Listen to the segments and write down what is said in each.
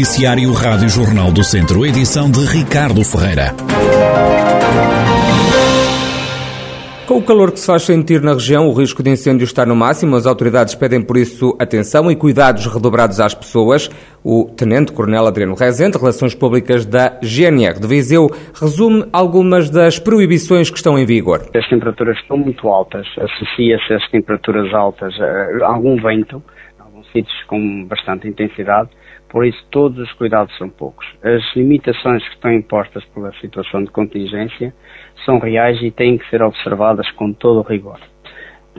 Noticiário Rádio Jornal do Centro, edição de Ricardo Ferreira. Com o calor que se faz sentir na região, o risco de incêndio está no máximo. As autoridades pedem por isso atenção e cuidados redobrados às pessoas. O Tenente-Coronel Adriano Rezende, Relações Públicas da GNR de Viseu, resume algumas das proibições que estão em vigor. As temperaturas estão muito altas, associa-se às temperaturas altas a algum vento, em alguns sítios com bastante intensidade, por isso todos os cuidados são poucos. As limitações que estão impostas pela situação de contingência são reais e têm que ser observadas com todo o rigor.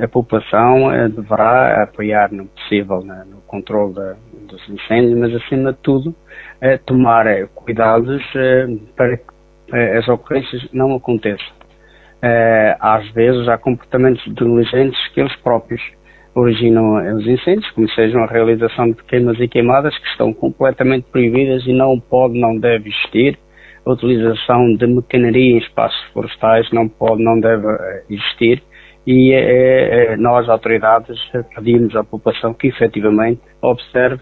A população eh, deverá apoiar no possível no controle dos incêndios, mas acima de tudo eh, tomar eh, cuidados para que as ocorrências não aconteçam. Às vezes há comportamentos negligentes que eles próprios originam os incêndios, como sejam a realização de queimas e queimadas que estão completamente proibidas e não pode, não deve existir a utilização de mecaneria em espaços florestais não pode, não deve eh, existir e eh, eh, nós, autoridades, pedimos à população que efetivamente observe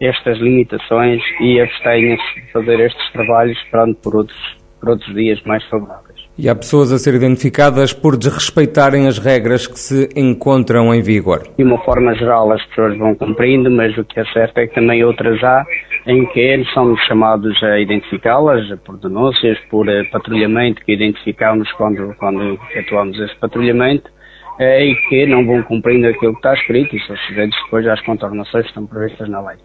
estas limitações e abstenha-se de fazer estes trabalhos esperando por outros, por outros dias mais favoráveis. E há pessoas a ser identificadas por desrespeitarem as regras que se encontram em vigor. De uma forma geral, as pessoas vão cumprindo, mas o que é certo é que também outras há em que eles são chamados a identificá-las por denúncias, por uh, patrulhamento, que identificamos quando, quando efetuamos esse patrulhamento, uh, e que não vão cumprindo aquilo que está escrito e são sujeitos depois às contornações que estão previstas na lei.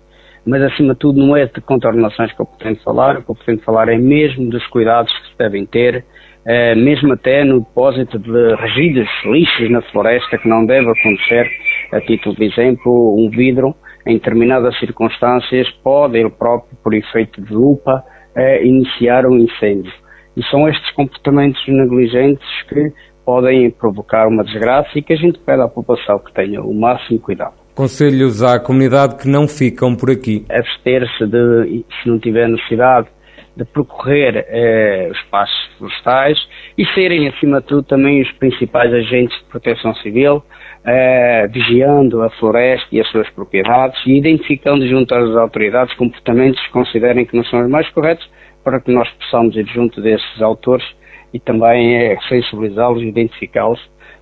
Mas, acima de tudo, não é de contornações que eu pretendo falar, o que eu pretendo falar é mesmo dos cuidados que se devem ter, Uh, mesmo até no depósito de resíduos, lixos na floresta, que não deve acontecer, a título de exemplo, um vidro, em determinadas circunstâncias, pode ele próprio, por efeito de lupa, uh, iniciar um incêndio. E são estes comportamentos negligentes que podem provocar uma desgraça e que a gente pede à população que tenha o máximo cuidado. Conselhos à comunidade que não ficam por aqui. Abster-se de, se não tiver necessidade, de percorrer eh, os espaços florestais e serem, acima de tudo, também os principais agentes de proteção civil, eh, vigiando a floresta e as suas propriedades e identificando junto às autoridades comportamentos que considerem que não são os mais corretos para que nós possamos ir junto desses autores e também eh, sensibilizá-los e identificá-los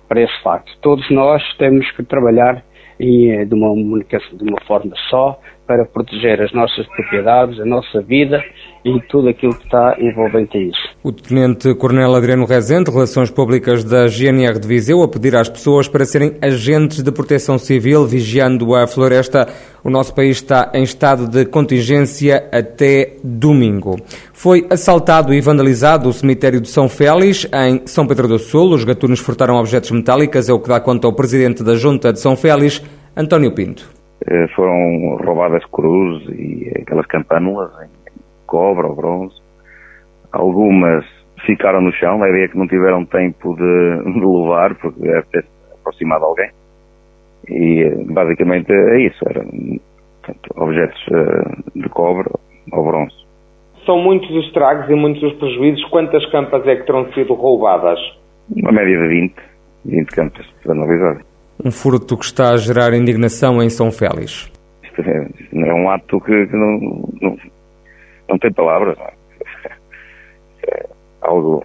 para esse facto. Todos nós temos que trabalhar e eh, de uma de uma forma só para proteger as nossas propriedades, a nossa vida e tudo aquilo que está envolvente a isso. O Tenente Coronel Adriano Rezende, Relações Públicas da GNR de Viseu, a pedir às pessoas para serem agentes de proteção civil vigiando a floresta. O nosso país está em estado de contingência até domingo. Foi assaltado e vandalizado o cemitério de São Félix, em São Pedro do Sul. Os gatunos furtaram objetos metálicos, é o que dá conta ao Presidente da Junta de São Félix, António Pinto. Eh, foram roubadas cruzes e aquelas campânulas em cobre ou bronze. Algumas ficaram no chão, a ideia é que não tiveram tempo de, de levar, porque deve ter aproximado alguém. E basicamente é isso, eram portanto, objetos eh, de cobre ou bronze. São muitos os estragos e muitos os prejuízos. Quantas campas é que terão sido roubadas? Uma média de 20, 20 campas analisadas. Um furto que está a gerar indignação em São Félix. Isto é, é um ato que, que não, não, não, tem palavras. Não é? é algo,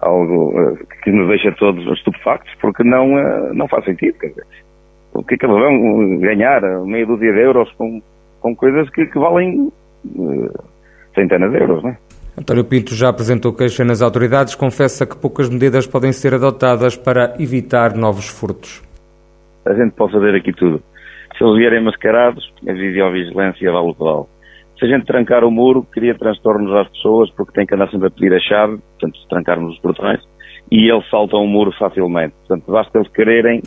algo eh, que nos deixa todos estupefactos, porque não, eh, não faz sentido. Quer dizer, o que é que eles vão ganhar meia dúzia de euros com, com coisas que, que valem uh, centenas de euros, não é? António Pinto já apresentou queixa nas autoridades, confessa que poucas medidas podem ser adotadas para evitar novos furtos. A gente pode fazer aqui tudo. Se eles vierem mascarados, a videovigilância vale o que vale. Se a gente trancar o muro, cria transtornos às pessoas, porque tem que andar sempre a pedir a chave, portanto, se trancarmos os portões, e eles saltam o muro facilmente. Portanto, basta eles quererem,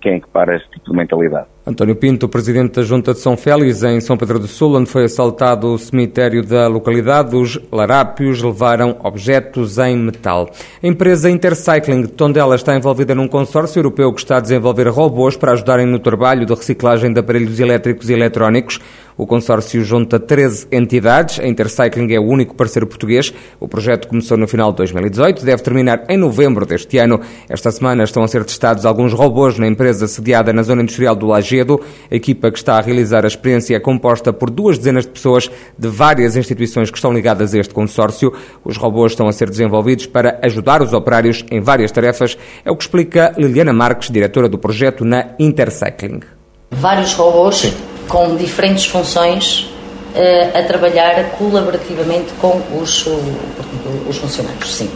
quem é que para este tipo de mentalidade. António Pinto, presidente da Junta de São Félix, em São Pedro do Sul, onde foi assaltado o cemitério da localidade, os larápios levaram objetos em metal. A empresa Intercycling de Tondela está envolvida num consórcio europeu que está a desenvolver robôs para ajudarem no trabalho de reciclagem de aparelhos elétricos e eletrónicos. O consórcio junta 13 entidades. A Intercycling é o único parceiro português. O projeto começou no final de 2018, deve terminar em novembro deste ano. Esta semana estão a ser testados alguns robôs na empresa sediada na zona industrial do Laje A equipa que está a realizar a experiência é composta por duas dezenas de pessoas de várias instituições que estão ligadas a este consórcio. Os robôs estão a ser desenvolvidos para ajudar os operários em várias tarefas, é o que explica Liliana Marques, diretora do projeto na Intercycling. Vários robôs com diferentes funções eh, a trabalhar colaborativamente com os, os funcionários, sim.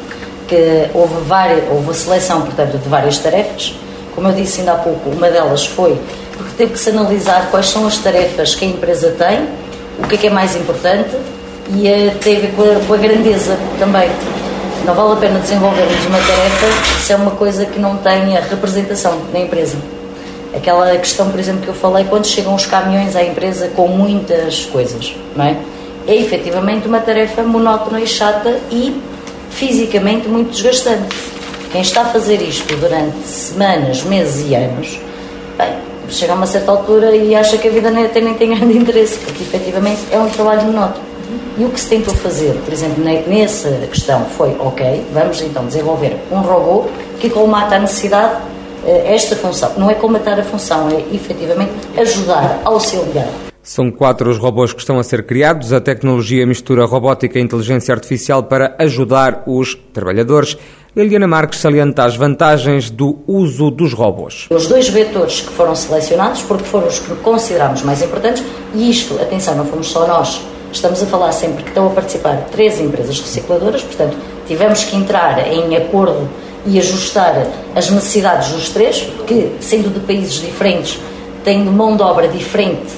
Que houve, várias, houve a seleção, portanto, de várias tarefas. Como eu disse ainda há pouco, uma delas foi porque teve que se analisar quais são as tarefas que a empresa tem, o que é que é mais importante e eh, tem a ver com a, com a grandeza também. Não vale a pena desenvolvermos uma tarefa se é uma coisa que não tenha representação na empresa. Aquela questão, por exemplo, que eu falei, quando chegam os caminhões à empresa com muitas coisas, não é? É efetivamente uma tarefa monótona e chata e fisicamente muito desgastante. Quem está a fazer isto durante semanas, meses e anos, chega a uma certa altura e acha que a vida até nem tem grande interesse, porque efetivamente é um trabalho monótono. E o que se tentou fazer, por exemplo, nessa questão foi, ok, vamos então desenvolver um robô que colmata a necessidade eh, esta função. Não é colmatar a função, é efetivamente ajudar, auxiliar. São quatro os robôs que estão a ser criados. A tecnologia mistura robótica e inteligência artificial para ajudar os trabalhadores. Liliana Marques salienta as vantagens do uso dos robôs. Os dois vetores que foram selecionados, porque foram os que consideramos mais importantes, e isto, atenção, não fomos só nós. Estamos a falar sempre que estão a participar três empresas recicladoras, portanto, tivemos que entrar em acordo e ajustar as necessidades dos três, que, sendo de países diferentes, tendo mão de obra diferente,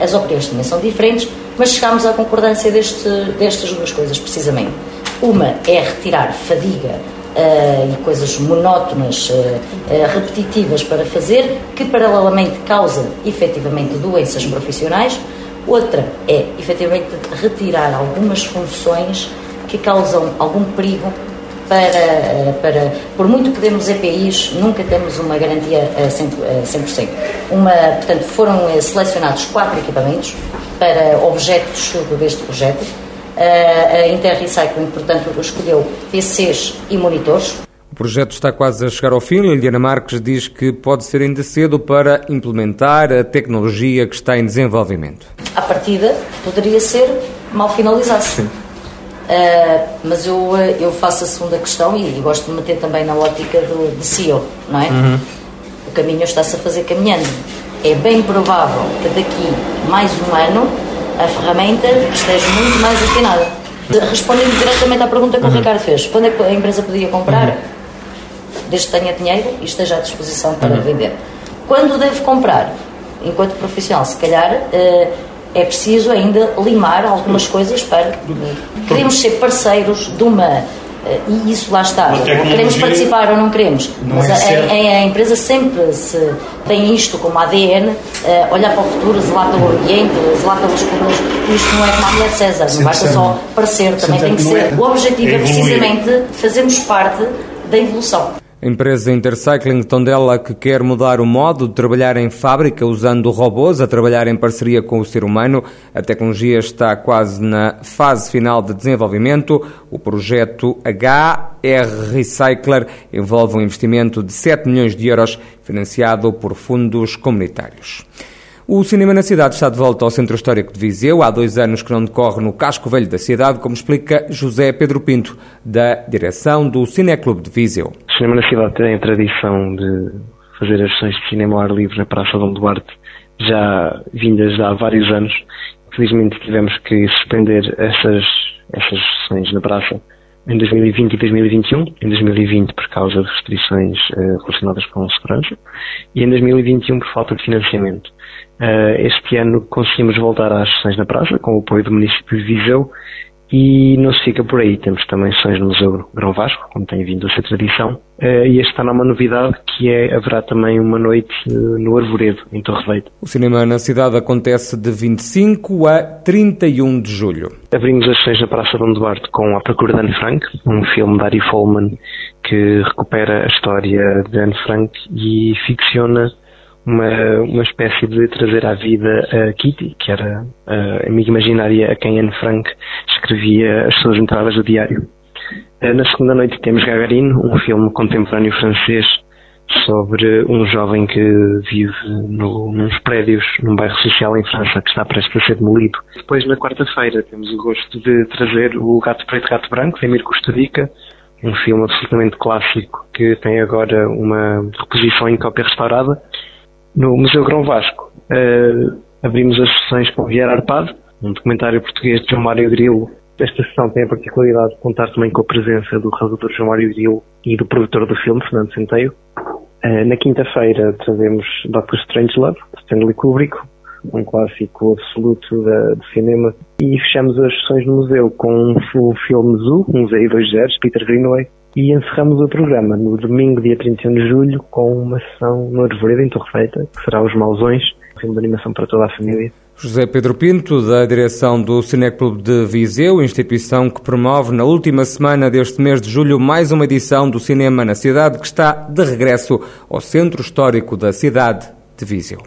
as opiniões também são diferentes, mas chegámos à concordância deste, destas duas coisas, precisamente. Uma é retirar fadiga uh, e coisas monótonas, uh, repetitivas para fazer, que paralelamente causam efetivamente doenças profissionais. Outra é efetivamente retirar algumas funções que causam algum perigo para, para, por muito que demos EPIs, nunca temos uma garantia a 100%. Uma, portanto, foram selecionados quatro equipamentos para objeto de estudo deste projeto. A Interrecycling, portanto, escolheu PCs e monitores. O projeto está quase a chegar ao fim. Liliana Marques diz que pode ser ainda cedo para implementar a tecnologia que está em desenvolvimento. A partida poderia ser mal finalizado. Sim Uh, mas eu, eh, eu faço a segunda questão e, e, gosto de meter também na ótica do, de CEO, não é? Uhum. O caminho está-se a fazer caminhando. É bem provável que daqui mais um ano a ferramenta esteja muito mais afinada. Respondendo diretamente à pergunta que uhum. o Ricardo fez, quando é que a empresa podia comprar? Uhum. Desde que tenha dinheiro e esteja à disposição para uhum. vender. Quando deve comprar? Enquanto profissional, se calhar. Uh, é preciso ainda limar algumas coisas para. Queremos ser parceiros de uma. Eh, e isso lá está. Queremos participar ou não queremos. Não mas é a, a, a, empresa sempre se tem isto como ADN, uh, eh, olhar para o futuro, zelar pelo ambiente, zelar pelos comuns. Isto não é como a mulher de César, não basta só parecer, também tem que ser. O objetivo é precisamente fazermos parte da evolução. A empresa Intercycling Tondela que quer mudar o modo de trabalhar em fábrica usando robôs a trabalhar em parceria com o ser humano. A tecnologia está quase na fase final de desenvolvimento. O projeto HR Recycler envolve um investimento de 7 milhões de euros financiado por fundos comunitários. O cinema na cidade está de volta ao Centro Histórico de Viseu. Há dois anos que não decorre no casco velho da cidade, como explica José Pedro Pinto, da direção do Cineclube de Viseu. O cinema na cidade tem a tradição de fazer as sessões de cinema ao ar livre na Praça Dom Duarte, já vindas há vários anos. Infelizmente tivemos que suspender essas, essas sessões na praça em 2020 e 2021. Em 2020 por causa de restrições uh, relacionadas com segurança e em 2021 por falta de financiamento. Uh, este ano conseguimos voltar às sessões na praça, com o apoio do município de Viseu, e não se fica por aí. Temos também sessões no Museu Grão Vasco, como tem vindo a ser tradição. Uh, e este ano há uma novidade, que é, haverá também uma noite uh, no Arvoredo, em Torreveito. O cinema na cidade acontece de 25 a 31 de julho. Abrimos as sessões na Praça Dom Duarte com A Procura de Anne Frank, um filme de Ari Folman que recupera a história de Anne Frank e ficciona uma, uma espécie de trazer à vida a Kitty, que era a amiga imaginária a quem Anne Frank escrevia as suas entradas do diário. Eh, na segunda noite temos Gagarine, um filme contemporâneo francês sobre um jovem que vive no, nos prédios num bairro social em França que está prestes a ser demolido. Depois, na quarta-feira, temos o gosto de trazer o Gato Preto Gato Branco, de Emir Costurica, um filme absolutamente clássico que tem agora uma reposição em cópia restaurada. No Museu Grão Vasco, uh, abrimos as sessões com Vieira Arpado, um documentário português de João Mário Grilo. Esta sessão tem a particularidade de contar também com a presença do realizador João Mário Grilo e do produtor do filme, Fernando Centeio. Uh, na quinta-feira trazemos Doctor Strangelove, de Stanley Kubrick, um clássico absoluto do cinema. E fechamos as sessões no museu com o filme Zoo, um Museu dois zeros, Peter Greenaway. E encerramos o programa no domingo, dia 31 de julho, com uma sessão no Arvoredo, em Torrefeita, que será Os Mausões, um filme de animação para toda a família. José Pedro Pinto, da direção do Cineclube de Viseu, instituição que promove na última semana deste mês de julho mais uma edição do cinema na cidade que está de regresso ao centro histórico da cidade de Viseu.